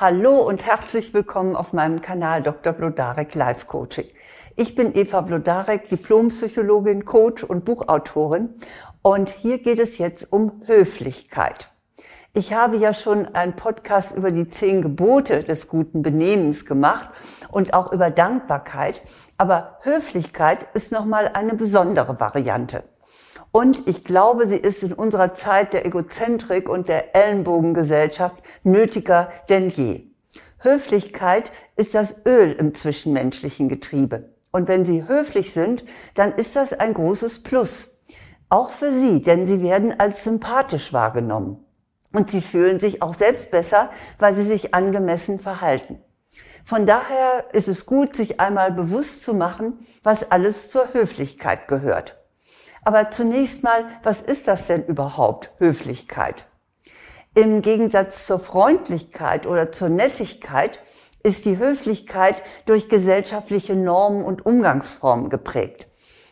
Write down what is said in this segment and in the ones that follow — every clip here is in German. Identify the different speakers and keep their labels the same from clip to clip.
Speaker 1: Hallo und herzlich willkommen auf meinem Kanal Dr. Blodarek Life Coaching. Ich bin Eva Blodarek, Diplompsychologin, Coach und Buchautorin und hier geht es jetzt um Höflichkeit. Ich habe ja schon einen Podcast über die zehn Gebote des guten Benehmens gemacht und auch über Dankbarkeit, aber Höflichkeit ist nochmal eine besondere Variante. Und ich glaube, sie ist in unserer Zeit der Egozentrik und der Ellenbogengesellschaft nötiger denn je. Höflichkeit ist das Öl im zwischenmenschlichen Getriebe. Und wenn Sie höflich sind, dann ist das ein großes Plus. Auch für Sie, denn Sie werden als sympathisch wahrgenommen. Und Sie fühlen sich auch selbst besser, weil Sie sich angemessen verhalten. Von daher ist es gut, sich einmal bewusst zu machen, was alles zur Höflichkeit gehört. Aber zunächst mal, was ist das denn überhaupt, Höflichkeit? Im Gegensatz zur Freundlichkeit oder zur Nettigkeit ist die Höflichkeit durch gesellschaftliche Normen und Umgangsformen geprägt.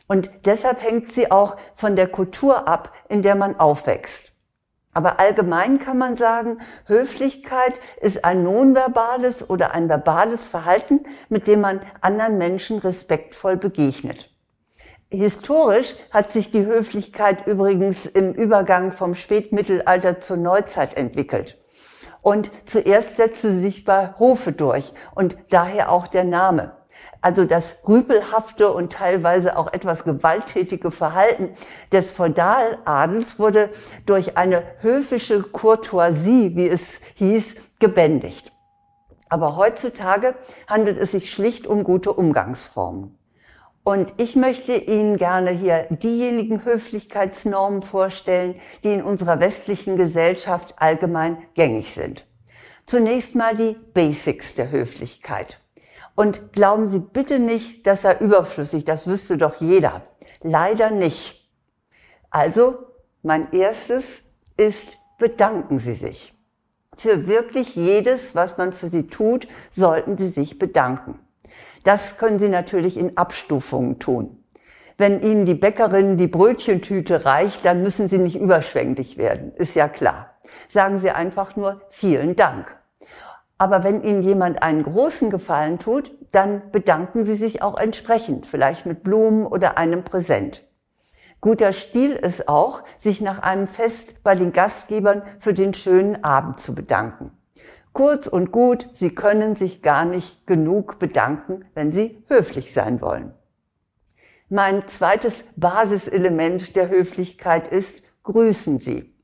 Speaker 1: Und deshalb hängt sie auch von der Kultur ab, in der man aufwächst. Aber allgemein kann man sagen, Höflichkeit ist ein nonverbales oder ein verbales Verhalten, mit dem man anderen Menschen respektvoll begegnet. Historisch hat sich die Höflichkeit übrigens im Übergang vom Spätmittelalter zur Neuzeit entwickelt. Und zuerst setzte sie sich bei Hofe durch und daher auch der Name. Also das rüpelhafte und teilweise auch etwas gewalttätige Verhalten des Feudaladels wurde durch eine höfische Courtoisie, wie es hieß, gebändigt. Aber heutzutage handelt es sich schlicht um gute Umgangsformen. Und ich möchte Ihnen gerne hier diejenigen Höflichkeitsnormen vorstellen, die in unserer westlichen Gesellschaft allgemein gängig sind. Zunächst mal die Basics der Höflichkeit. Und glauben Sie bitte nicht, das sei überflüssig, das wüsste doch jeder. Leider nicht. Also, mein erstes ist, bedanken Sie sich. Für wirklich jedes, was man für Sie tut, sollten Sie sich bedanken. Das können Sie natürlich in Abstufungen tun. Wenn Ihnen die Bäckerin die Brötchentüte reicht, dann müssen Sie nicht überschwänglich werden, ist ja klar. Sagen Sie einfach nur vielen Dank. Aber wenn Ihnen jemand einen großen Gefallen tut, dann bedanken Sie sich auch entsprechend, vielleicht mit Blumen oder einem Präsent. Guter Stil ist auch, sich nach einem Fest bei den Gastgebern für den schönen Abend zu bedanken. Kurz und gut, Sie können sich gar nicht genug bedanken, wenn Sie höflich sein wollen. Mein zweites Basiselement der Höflichkeit ist, grüßen Sie.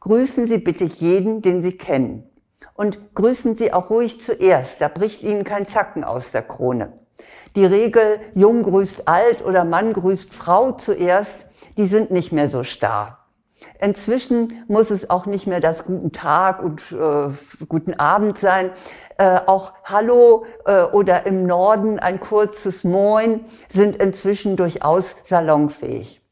Speaker 1: Grüßen Sie bitte jeden, den Sie kennen. Und grüßen Sie auch ruhig zuerst, da bricht Ihnen kein Zacken aus der Krone. Die Regel, Jung grüßt alt oder Mann grüßt Frau zuerst, die sind nicht mehr so starr. Inzwischen muss es auch nicht mehr das Guten Tag und äh, Guten Abend sein. Äh, auch Hallo äh, oder im Norden ein kurzes Moin sind inzwischen durchaus salonfähig.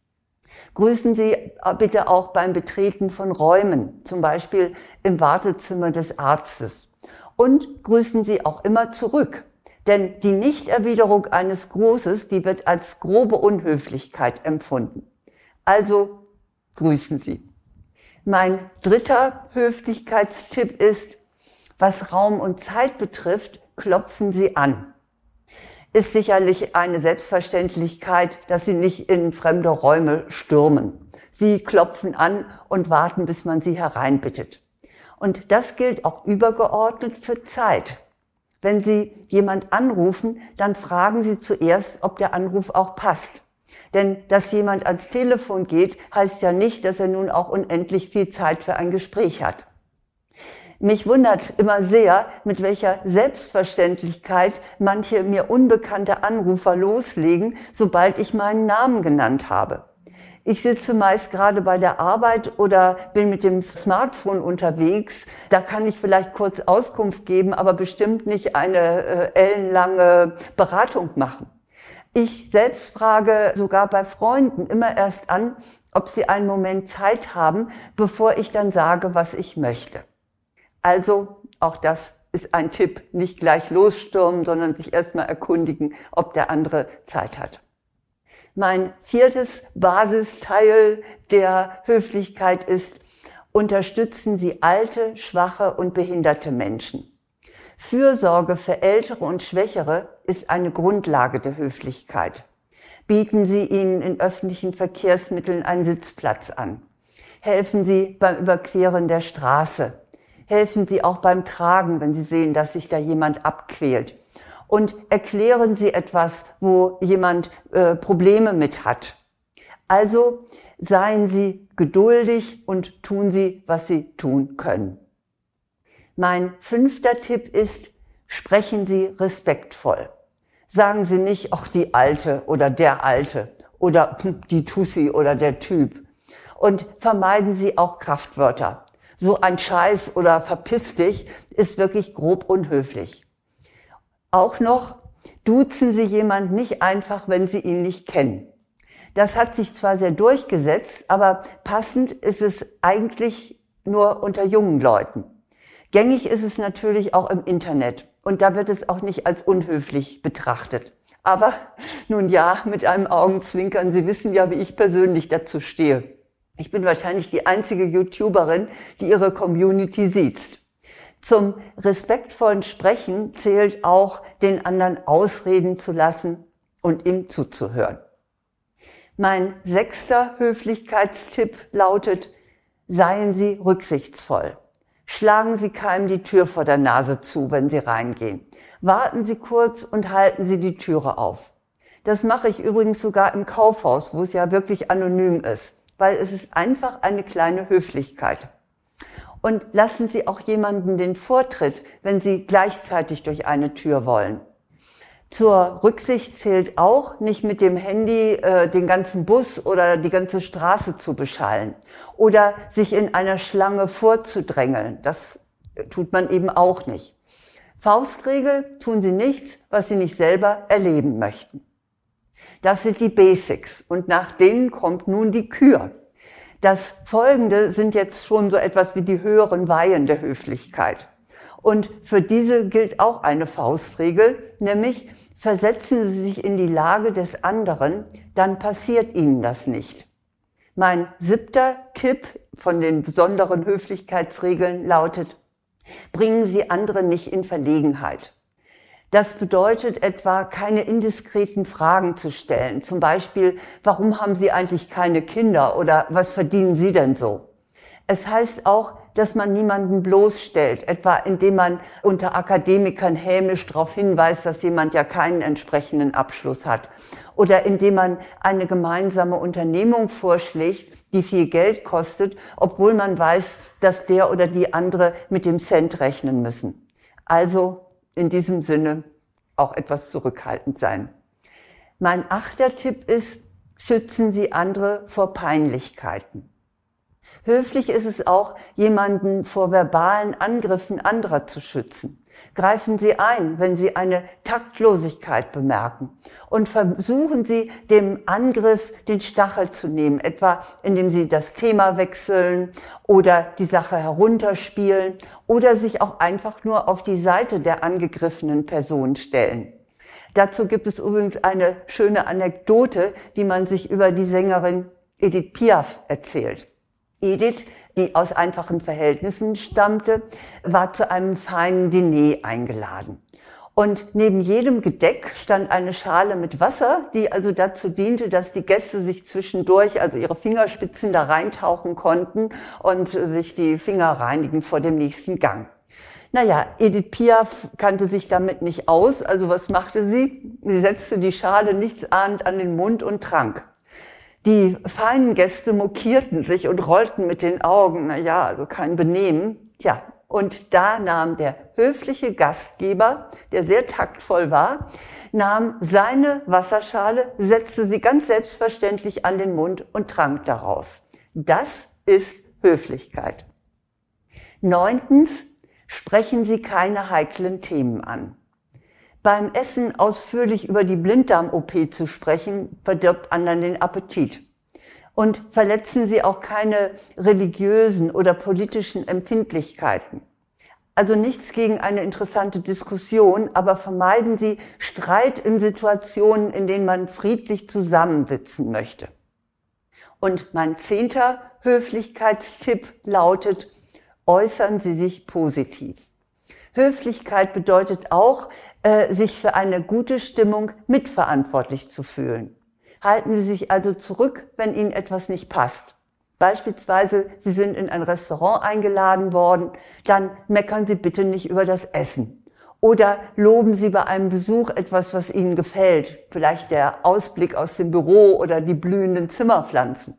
Speaker 1: Grüßen Sie äh, bitte auch beim Betreten von Räumen, zum Beispiel im Wartezimmer des Arztes. Und grüßen Sie auch immer zurück. Denn die Nichterwiderung eines Grußes, die wird als grobe Unhöflichkeit empfunden. Also grüßen Sie. Mein dritter Höflichkeitstipp ist, was Raum und Zeit betrifft, klopfen Sie an. Ist sicherlich eine Selbstverständlichkeit, dass Sie nicht in fremde Räume stürmen. Sie klopfen an und warten, bis man Sie hereinbittet. Und das gilt auch übergeordnet für Zeit. Wenn Sie jemand anrufen, dann fragen Sie zuerst, ob der Anruf auch passt. Denn dass jemand ans Telefon geht, heißt ja nicht, dass er nun auch unendlich viel Zeit für ein Gespräch hat. Mich wundert immer sehr, mit welcher Selbstverständlichkeit manche mir unbekannte Anrufer loslegen, sobald ich meinen Namen genannt habe. Ich sitze meist gerade bei der Arbeit oder bin mit dem Smartphone unterwegs. Da kann ich vielleicht kurz Auskunft geben, aber bestimmt nicht eine äh, ellenlange Beratung machen. Ich selbst frage sogar bei Freunden immer erst an, ob sie einen Moment Zeit haben, bevor ich dann sage, was ich möchte. Also auch das ist ein Tipp, nicht gleich losstürmen, sondern sich erstmal erkundigen, ob der andere Zeit hat. Mein viertes Basisteil der Höflichkeit ist, unterstützen Sie alte, schwache und behinderte Menschen. Fürsorge für Ältere und Schwächere ist eine Grundlage der Höflichkeit. Bieten Sie ihnen in öffentlichen Verkehrsmitteln einen Sitzplatz an. Helfen Sie beim Überqueren der Straße. Helfen Sie auch beim Tragen, wenn Sie sehen, dass sich da jemand abquält. Und erklären Sie etwas, wo jemand äh, Probleme mit hat. Also seien Sie geduldig und tun Sie, was Sie tun können. Mein fünfter Tipp ist, sprechen Sie respektvoll. Sagen Sie nicht, ach die Alte oder der Alte oder die Tussi oder der Typ und vermeiden Sie auch Kraftwörter. So ein Scheiß oder verpiss dich ist wirklich grob unhöflich. Auch noch, duzen Sie jemand nicht einfach, wenn Sie ihn nicht kennen. Das hat sich zwar sehr durchgesetzt, aber passend ist es eigentlich nur unter jungen Leuten. Gängig ist es natürlich auch im Internet und da wird es auch nicht als unhöflich betrachtet. Aber nun ja, mit einem Augenzwinkern, Sie wissen ja, wie ich persönlich dazu stehe. Ich bin wahrscheinlich die einzige YouTuberin, die ihre Community sieht. Zum respektvollen Sprechen zählt auch, den anderen ausreden zu lassen und ihm zuzuhören. Mein sechster Höflichkeitstipp lautet, seien Sie rücksichtsvoll. Schlagen Sie keinem die Tür vor der Nase zu, wenn Sie reingehen. Warten Sie kurz und halten Sie die Türe auf. Das mache ich übrigens sogar im Kaufhaus, wo es ja wirklich anonym ist weil es ist einfach eine kleine Höflichkeit. Und lassen Sie auch jemanden den Vortritt, wenn Sie gleichzeitig durch eine Tür wollen. Zur Rücksicht zählt auch, nicht mit dem Handy äh, den ganzen Bus oder die ganze Straße zu beschallen oder sich in einer Schlange vorzudrängeln. Das tut man eben auch nicht. Faustregel tun Sie nichts, was Sie nicht selber erleben möchten. Das sind die Basics und nach denen kommt nun die Kür. Das Folgende sind jetzt schon so etwas wie die höheren Weihen der Höflichkeit. Und für diese gilt auch eine Faustregel, nämlich versetzen Sie sich in die Lage des anderen, dann passiert Ihnen das nicht. Mein siebter Tipp von den besonderen Höflichkeitsregeln lautet, bringen Sie andere nicht in Verlegenheit. Das bedeutet etwa, keine indiskreten Fragen zu stellen. Zum Beispiel, warum haben Sie eigentlich keine Kinder oder was verdienen Sie denn so? Es heißt auch, dass man niemanden bloßstellt, etwa indem man unter Akademikern hämisch darauf hinweist, dass jemand ja keinen entsprechenden Abschluss hat. Oder indem man eine gemeinsame Unternehmung vorschlägt, die viel Geld kostet, obwohl man weiß, dass der oder die andere mit dem Cent rechnen müssen. Also in diesem Sinne auch etwas zurückhaltend sein. Mein achter Tipp ist, schützen Sie andere vor Peinlichkeiten. Höflich ist es auch, jemanden vor verbalen Angriffen anderer zu schützen. Greifen Sie ein, wenn Sie eine Taktlosigkeit bemerken und versuchen Sie, dem Angriff den Stachel zu nehmen, etwa indem Sie das Thema wechseln oder die Sache herunterspielen oder sich auch einfach nur auf die Seite der angegriffenen Person stellen. Dazu gibt es übrigens eine schöne Anekdote, die man sich über die Sängerin Edith Piaf erzählt. Edith die aus einfachen Verhältnissen stammte, war zu einem feinen Diner eingeladen. Und neben jedem Gedeck stand eine Schale mit Wasser, die also dazu diente, dass die Gäste sich zwischendurch, also ihre Fingerspitzen da reintauchen konnten und sich die Finger reinigen vor dem nächsten Gang. Naja, Edith Piaf kannte sich damit nicht aus, also was machte sie? Sie setzte die Schale nichtsahnend an den Mund und trank. Die feinen Gäste mokierten sich und rollten mit den Augen. Na ja, also kein Benehmen. Tja, und da nahm der höfliche Gastgeber, der sehr taktvoll war, nahm seine Wasserschale, setzte sie ganz selbstverständlich an den Mund und trank daraus. Das ist Höflichkeit. Neuntens, sprechen Sie keine heiklen Themen an. Beim Essen ausführlich über die Blinddarm-OP zu sprechen, verdirbt anderen den Appetit. Und verletzen Sie auch keine religiösen oder politischen Empfindlichkeiten. Also nichts gegen eine interessante Diskussion, aber vermeiden Sie Streit in Situationen, in denen man friedlich zusammensitzen möchte. Und mein zehnter Höflichkeitstipp lautet, äußern Sie sich positiv. Höflichkeit bedeutet auch, sich für eine gute Stimmung mitverantwortlich zu fühlen. Halten Sie sich also zurück, wenn Ihnen etwas nicht passt. Beispielsweise, Sie sind in ein Restaurant eingeladen worden, dann meckern Sie bitte nicht über das Essen. Oder loben Sie bei einem Besuch etwas, was Ihnen gefällt, vielleicht der Ausblick aus dem Büro oder die blühenden Zimmerpflanzen.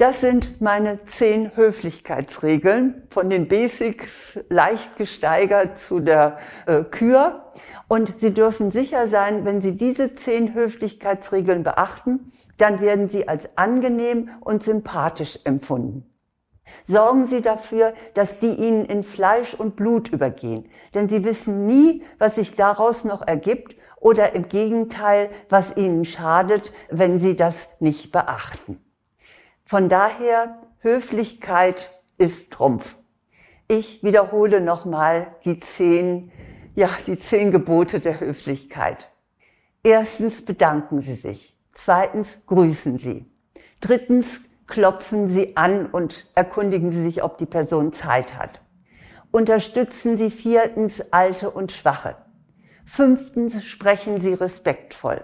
Speaker 1: Das sind meine zehn Höflichkeitsregeln, von den Basics leicht gesteigert zu der äh, Kür. Und Sie dürfen sicher sein, wenn Sie diese zehn Höflichkeitsregeln beachten, dann werden Sie als angenehm und sympathisch empfunden. Sorgen Sie dafür, dass die Ihnen in Fleisch und Blut übergehen, denn Sie wissen nie, was sich daraus noch ergibt oder im Gegenteil, was Ihnen schadet, wenn Sie das nicht beachten. Von daher, Höflichkeit ist Trumpf. Ich wiederhole nochmal die zehn, ja, die zehn Gebote der Höflichkeit. Erstens bedanken Sie sich. Zweitens grüßen Sie. Drittens klopfen Sie an und erkundigen Sie sich, ob die Person Zeit hat. Unterstützen Sie viertens Alte und Schwache. Fünftens sprechen Sie respektvoll.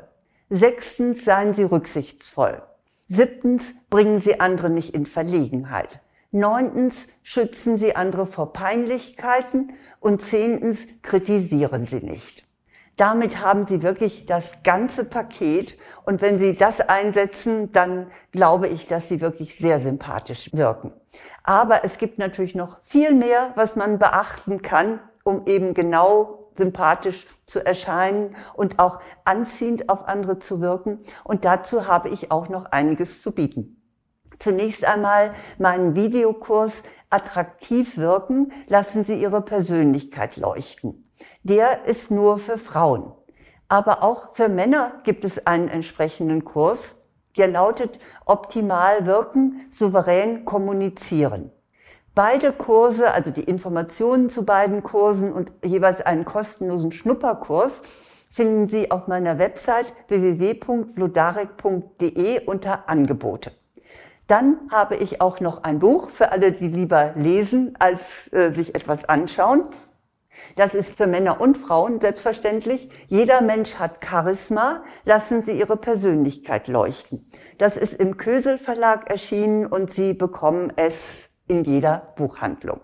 Speaker 1: Sechstens seien Sie rücksichtsvoll. Siebtens, bringen Sie andere nicht in Verlegenheit. Neuntens, schützen Sie andere vor Peinlichkeiten. Und zehntens, kritisieren Sie nicht. Damit haben Sie wirklich das ganze Paket. Und wenn Sie das einsetzen, dann glaube ich, dass Sie wirklich sehr sympathisch wirken. Aber es gibt natürlich noch viel mehr, was man beachten kann, um eben genau sympathisch zu erscheinen und auch anziehend auf andere zu wirken. Und dazu habe ich auch noch einiges zu bieten. Zunächst einmal meinen Videokurs Attraktiv wirken, lassen Sie Ihre Persönlichkeit leuchten. Der ist nur für Frauen. Aber auch für Männer gibt es einen entsprechenden Kurs, der lautet Optimal wirken, souverän kommunizieren. Beide Kurse, also die Informationen zu beiden Kursen und jeweils einen kostenlosen Schnupperkurs, finden Sie auf meiner Website www.vlodarek.de unter Angebote. Dann habe ich auch noch ein Buch für alle, die lieber lesen, als äh, sich etwas anschauen. Das ist für Männer und Frauen selbstverständlich. Jeder Mensch hat Charisma. Lassen Sie Ihre Persönlichkeit leuchten. Das ist im Kösel Verlag erschienen und Sie bekommen es in jeder Buchhandlung.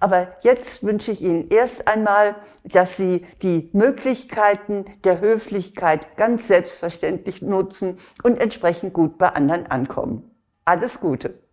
Speaker 1: Aber jetzt wünsche ich Ihnen erst einmal, dass Sie die Möglichkeiten der Höflichkeit ganz selbstverständlich nutzen und entsprechend gut bei anderen ankommen. Alles Gute!